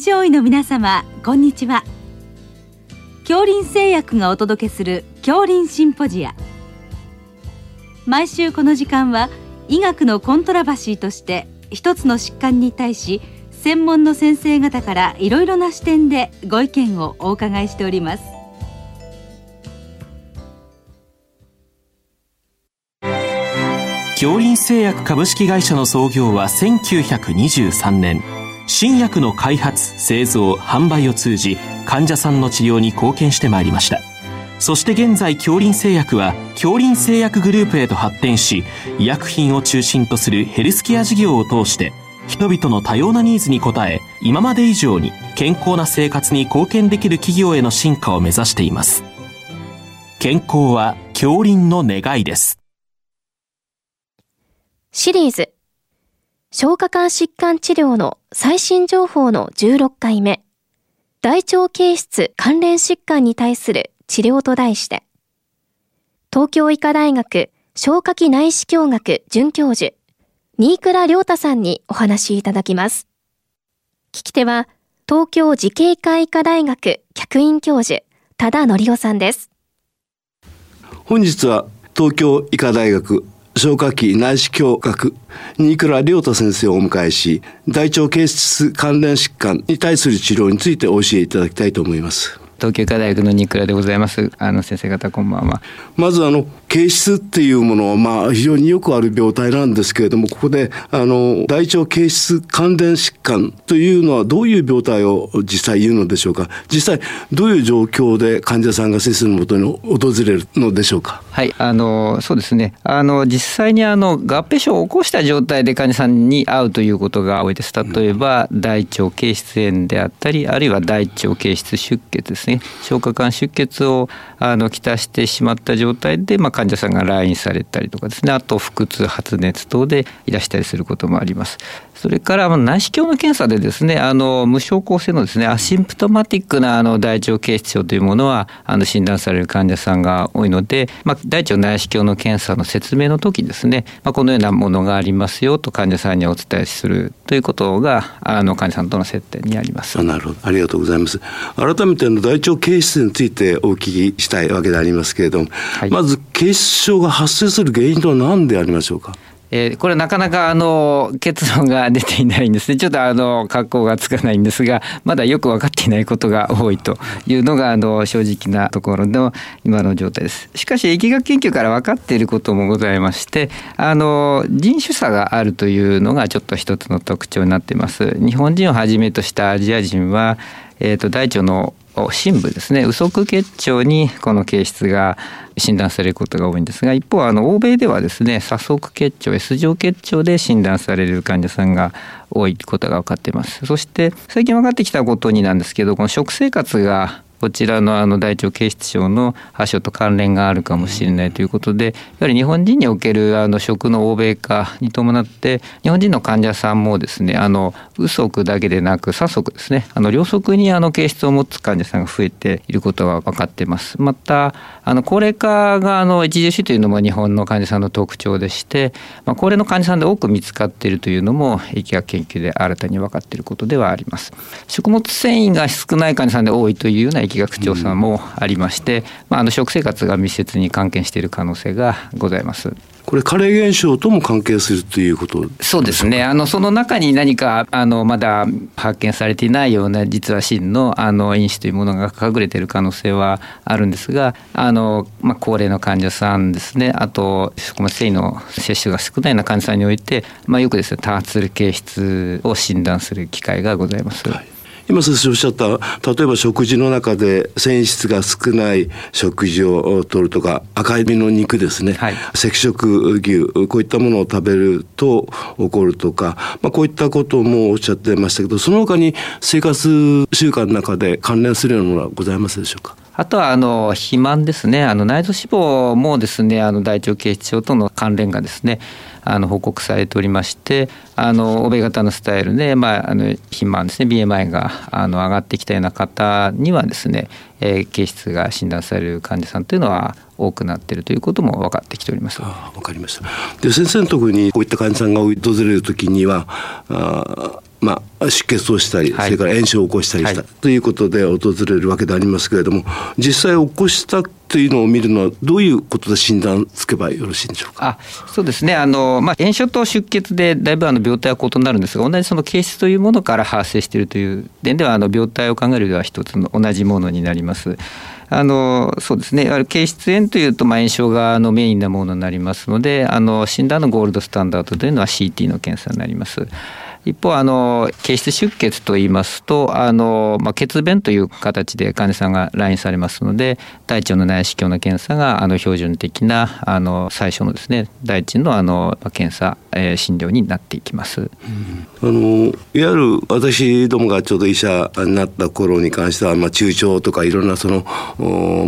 臨床医の皆様こんにちは。恐林製薬がお届けする恐林シンポジア。毎週この時間は医学のコントラバシーとして一つの疾患に対し専門の先生方からいろいろな視点でご意見をお伺いしております。恐林製薬株式会社の創業は1923年。新薬の開発製造販売を通じ患者さんの治療に貢献してまいりました。そして現在恐林製薬は恐林製薬グループへと発展し医薬品を中心とするヘルスケア事業を通して人々の多様なニーズに応え今まで以上に健康な生活に貢献できる企業への進化を目指しています。健康は恐林の願いです。シリーズ消化管疾患治療の最新情報の16回目大腸憩室関連疾患に対する治療と題して東京医科大学消化器内視鏡学准教授新倉良太さんにお話いただきます。聞き手は、東京慈恵会医科大学客員教授、多田則夫さんです。本日は東京医科大学消化器内視鏡学新倉良太先生をお迎えし大腸形質関連疾患に対する治療についてお教えいただきたいと思います。東京医科大学の新倉でございますあの先生方こんばんはまずあの形質っていうものは、まあ、非常によくある病態なんですけれども、ここで、あの、大腸形質関連疾患というのはどういう病態を実際言うのでしょうか？実際、どういう状況で患者さんが先生のもとに訪れるのでしょうか？はい、あの、そうですね。あの、実際にあの、合併症を起こした状態で患者さんに会うということが多いです。例えば、大腸形質炎であったり、あるいは大腸形質出血ですね。消化管出血を、あの、きたしてしまった状態で、まあ、患者さんが来院されたりとかですね。あと腹痛発熱等でいらしたりすることもあります。それから内視鏡の検査でですねあの無症候性のですねアシンプトマティックなあの大腸憩室症というものはあの診断される患者さんが多いので、まあ、大腸内視鏡の検査の説明の時ですね、まあ、このようなものがありますよと患者さんにお伝えするということがあの患者さんとの接点にあります。なるほど。ありがとうございます。改めての大腸憩室についてお聞きしたいわけでありますけれども、はい、まず憩室症が発生する原因とは何でありましょうか？えー、これなかなかあの結論が出ていないんですね。ちょっとあの格好がつかないんですがまだよく分かっていないことが多いというのがあの正直なところの今の状態です。しかし疫学研究から分かっていることもございましてあの人種差があるというのがちょっと一つの特徴になっています。日本人をはじめとしたアジア人はえーと、大腸の深部ですね。右側結腸にこの形質が診断されることが多いんですが一方あの欧米ではですね左側結腸 S 状結腸で診断される患者さんが多いことが分かっています。そして最近分かってきたことになんですけどこの食生活がこちらのあの大腸憩室症の発症と関連があるかもしれないということでやはり日本人におけるあの食の欧米化に伴って日本人の患者さんもですねあの右側だけでなく左側ですねあの両側にあの憩室を持つ患者さんが増えていることが分かっています。またあの高齢化があの著しいというのも日本の患者さんの特徴でして、まあ、高齢の患者さんで多く見つかっているというのも疫学研究で新たに分かっていることではあります。食物繊維が少ない患者さんで多いというような疫学調査もありまして、まあ、あの食生活が密接に関係している可能性がございます。これ加齢現象とも関係するということ？そうですね。あのその中に何かあのまだ発見されていないような実は真のあの因子というものが隠れている可能性はあるんですがあの、まあ、高齢の患者さんですね。あと食物繊維の摂取が少ないような患者さんにおいて、まあ、よくですね多発形質を診断する機会がございます。はい今先生おっしゃった例えば食事の中で繊維質が少ない食事をとるとか赤い身の肉ですね、はい、赤色牛こういったものを食べると起こるとか、まあ、こういったこともおっしゃってましたけどその他に生活習慣の中で関連するようなものはございますでしょうか？あとはあの肥満ですねあの内臓脂肪もですねあの大腸憩室症との関連がですねあの報告されておりましてあの欧米型のスタイルで、まあ、あの肥満ですね BMI があの上がってきたような方にはですね、えー、形質が診断される患者さんというのは多くなっているということも分かってきております。あ分かりましたで先生のところにこういった患者さんが訪れる時にはあまあ出血をしたり、はい、それから炎症を起こしたりした、はい、ということで訪れるわけでありますけれども実際起こしたというのを見るのはどういうことで診断つけばよろしいんでしょうか？あそうですね。あの、まあ、炎症と出血でだいぶあの病態は異なるんですが同じその形質というものから発生しているという点ではあの病態を考えるでは一つの同じものになります。あのそうですね、形質炎というと、まあ、炎症がのメインなものになりますので、あの診断のゴールドスタンダードというのは CT の検査になります。一方あの形質出血といいますとあの、まあ、血便という形で患者さんが来院されますので大腸の内視鏡の検査があの標準的なあの最初のですね大腸のあの検査、えー、診療になっていきます、うん、あのいわゆる私どもがちょうど医者になった頃に関しては、まあ、中腸とかいろんなその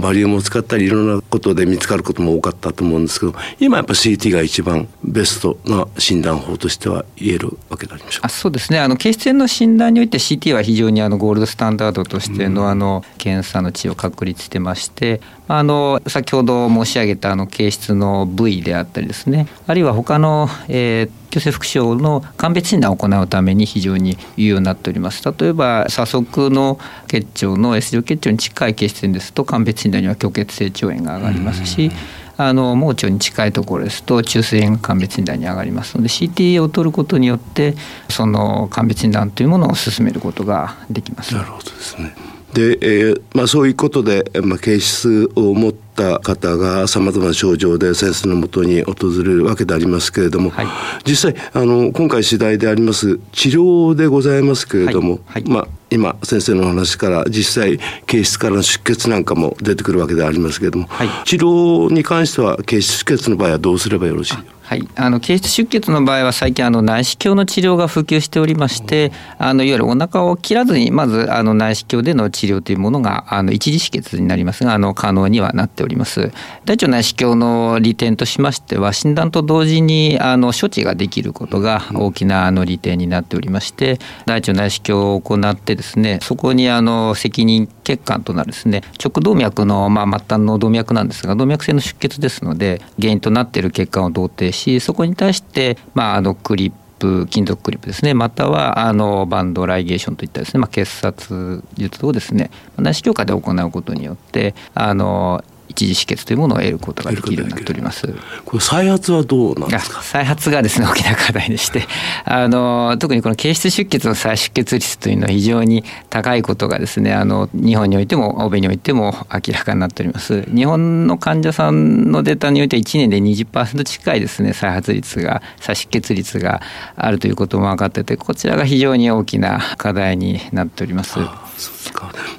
バリウムを使ったりいろんなことで見つかることも多かったと思うんですけど今やっぱ CT が一番ベストな診断法としては言えるわけでありましょうあそうですね。あの形質炎の診断において CT は非常にあのゴールドスタンダードとしてのあの検査の値を確立してまして、あの先ほど申し上げたあの形質の部位であったりですね。あるいは他の、えー、急性副症の鑑別診断を行うために非常に有用になっております。例えば左側の結腸の S 状結腸に近い形質炎ですと鑑別診断には虚血性腸炎が上がりますし、あの盲腸に近いところですと中性炎鑑別診断に上がりますので CT を取ることによってその鑑別診断というものを進めることができます。なるほどですねで、えーまあ、そういうことで、まあ、形質を持った方がさまざまな症状で先生のもとに訪れるわけでありますけれども、はい、実際あの今回次第であります治療でございますけれども、はい。はい、まあ、今先生の話から実際形質からの出血なんかも出てくるわけでありますけれども、治療に関しては形質出血の場合はどうすればよろしい？はい、あの経質出血の場合は最近あの内視鏡の治療が普及しておりましてあのいわゆるお腹を切らずにまずあの内視鏡での治療というものがあの一次止血になりますがあの可能にはなっております。大腸内視鏡の利点としましては診断と同時にあの処置ができることが大きなあの利点になっておりまして大腸内視鏡を行ってですねそこにあの責任血管となるですね直動脈のまあ末端の動脈なんですが動脈性の出血ですので原因となっている血管を同定ししそこに対して、まあ、あのクリップ金属クリップですね。またはあのバンドライゲーションといったですね、まあ、結殺術をですね。内視鏡下で行うことによってあの一時止血というものを得ることができるようになっております。これ再発はどうなんですか？再発がですね大きな課題でして、あの特にこの形質出血の再出血率というのは非常に高いことがですね、あの日本においても欧米においても明らかになっております。日本の患者さんのデータにおいて1年で20%近いですね再発率が再出血率があるということも分かってて、こちらが非常に大きな課題になっております。そう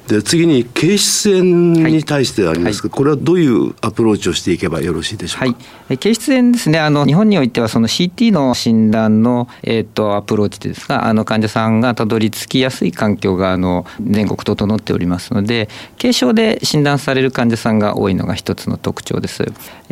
で次に形質炎に対してありますが、はい、これはどういうアプローチをしていけばよろしいでしょうか、はい、形質炎ですね。あの日本においてはその CT の診断の、えーと、アプローチですがあの患者さんがたどり着きやすい環境があの全国整っておりますので軽症で診断される患者さんが多いのが一つの特徴です。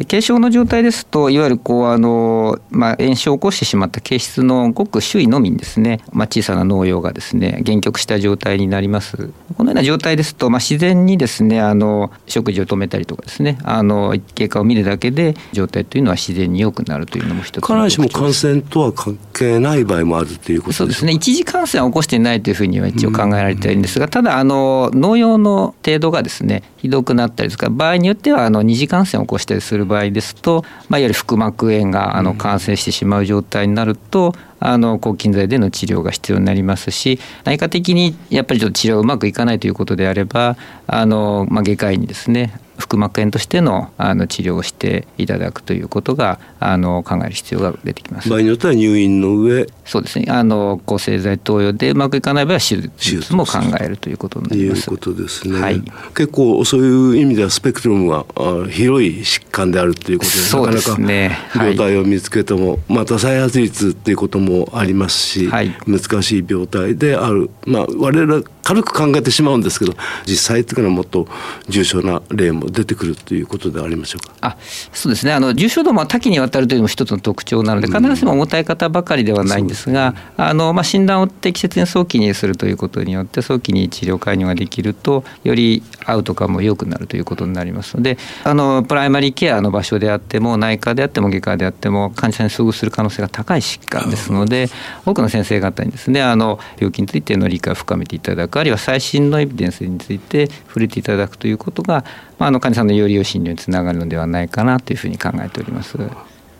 軽症の状態ですといわゆるこうあの、まあ、炎症を起こしてしまった形質のごく周囲のみにですね、まあ、小さな農葉がですね限局した状態になりますこのような状態ですと、まあ、自然にですねあの食事を止めたりとかですねあの経過を見るだけで状態というのは自然に良くなるというのも一つ必ずしも感染とは関係ない場合もあるということそうですね。一次感染は起こしていないというふうには一応考えられているんですがただあの農用の程度がですねひどくなったりですか場合によってはあの二次感染を起こしたりする場合ですと、まあ、いわゆる腹膜炎があの感染してしまう状態になると、あの抗菌剤での治療が必要になりますし内科的にやっぱりちょっと治療がうまくいかないということであればあの、まあ、外科医にですね腹膜炎としてのあの治療をしていただくということがあの考える必要が出てきます。場合によっては入院の上。そうですね。あの抗生剤投与でうまくいかない場合は手術も考えるということになります。いうことですね、はい、結構そういう意味ではスペクトルムが広い疾患であるということでそうですね。病態を見つけても、はい、また再発率っていうこともありますし、はい、難しい病態である、まあ、我々軽く考えてしまうんですけど実際というのはもっと重症な例も出てくるということでありましょうか？あそうですね。あの重症度も多岐にわたるというのも一つの特徴なので必ずしも重たい方ばかりではないんですが、うん、あのまあ、診断を適切に早期にするということによって早期に治療介入ができるとよりアウトカムも良くなるということになりますのであのプライマリーケアの場所であっても内科であっても外科であっても患者さんに遭遇する可能性が高い疾患ですので多くの先生方にですねあの病気についての理解を深めていただくあるいは最新のエビデンスについて触れていただくということが、まあ、あの患者さんのより良い診療につながるのではないかなというふうに考えております。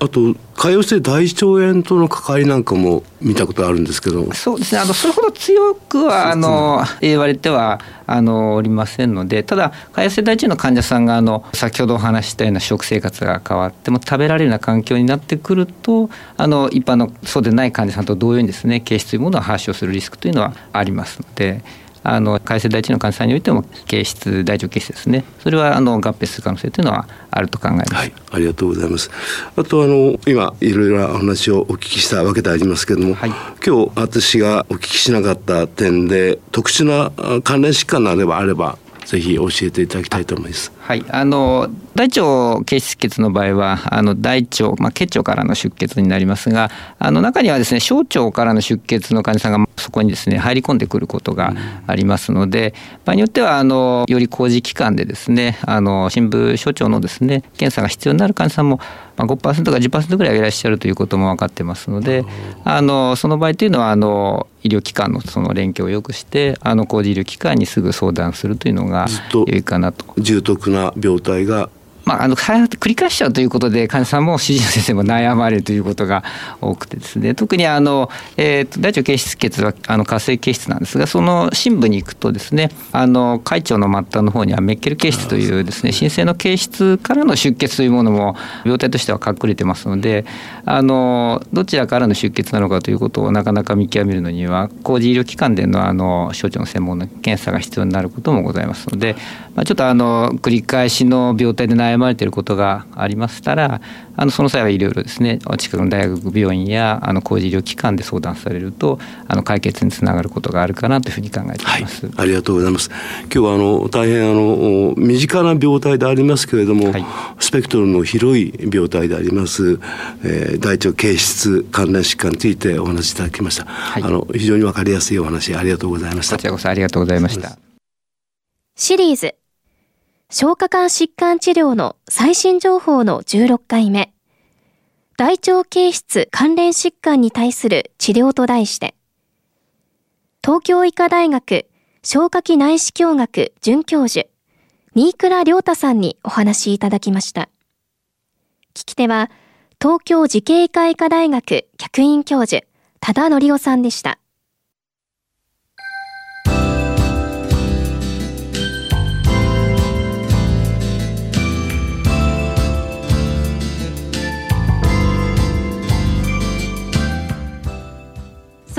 あと潰瘍性大腸炎との関わりなんかも見たことあるんですけどそうですねあのそれほど強くはあの言われてはあのおりませんのでただ潰瘍性大腸炎の患者さんがあの先ほどお話したような食生活が変わっても食べられるような環境になってくるとあの一般のそうでない患者さんと同様にですね形質というものを発症するリスクというのはありますので。あの改正大腸の患者さんにおいても形質大腸形質ですね。それはあの合併する可能性というのはあると考えます、はい、ありがとうございます。あとあの今いろいろお話をお聞きしたわけでありますけれども、はい、今日私がお聞きしなかった点で特殊な関連疾患なればあればぜひ教えていただきたいと思います。はい、あの大腸経出血の場合はあの大腸、まあ、結腸からの出血になりますがあの中にはですね小腸からの出血の患者さんがそこにですね入り込んでくることがありますので、場合によってはあのより工事期間でですねあの深部小腸のですね検査が必要になる患者さんもまあ、5%か10%ぐらいいらっしゃるということも分かってますのであのその場合というのはあの医療機関のその連携をよくしてあの工事医療機関にすぐ相談するというのが良いかなと。重篤な病態がまあ、あの繰り返しちゃうということで患者さんも主治医の先生も悩まれるということが多くてですね。特にあの、えーと、大腸憩室血はあの活性憩室なんですがその深部に行くとですねあの海腸の末端の方にはメッケル憩室というですね神聖の憩室からの出血というものも病態としては隠れてますのであのどちらからの出血なのかということをなかなか見極めるのには工事医療機関でのあの小腸の専門の検査が必要になることもございますので、まあ、ちょっとあの繰り返しの病態で悩まれていることがありましたらあのその際はいろいろですね近くの大学病院やあの工事医療機関で相談されるとあの解決につながることがあるかなというふうに考えています、はい、ありがとうございます今日はあの大変あの身近な病態でありますけれども、はい、スペクトルの広い病態であります、えー、大腸憩室関連疾患についてお話しいただきました、はい、あの非常にわかりやすいお話ありがとうございましたこちらこそありがとうございましたシリーズ消化管疾患治療の最新情報の16回目、大腸憩室関連疾患に対する治療と題して、東京医科大学消化器内視鏡学准教授、新倉良太さんにお話いただきました。聞き手は、東京慈恵医科医科大学客員教授、多田則夫さんでした。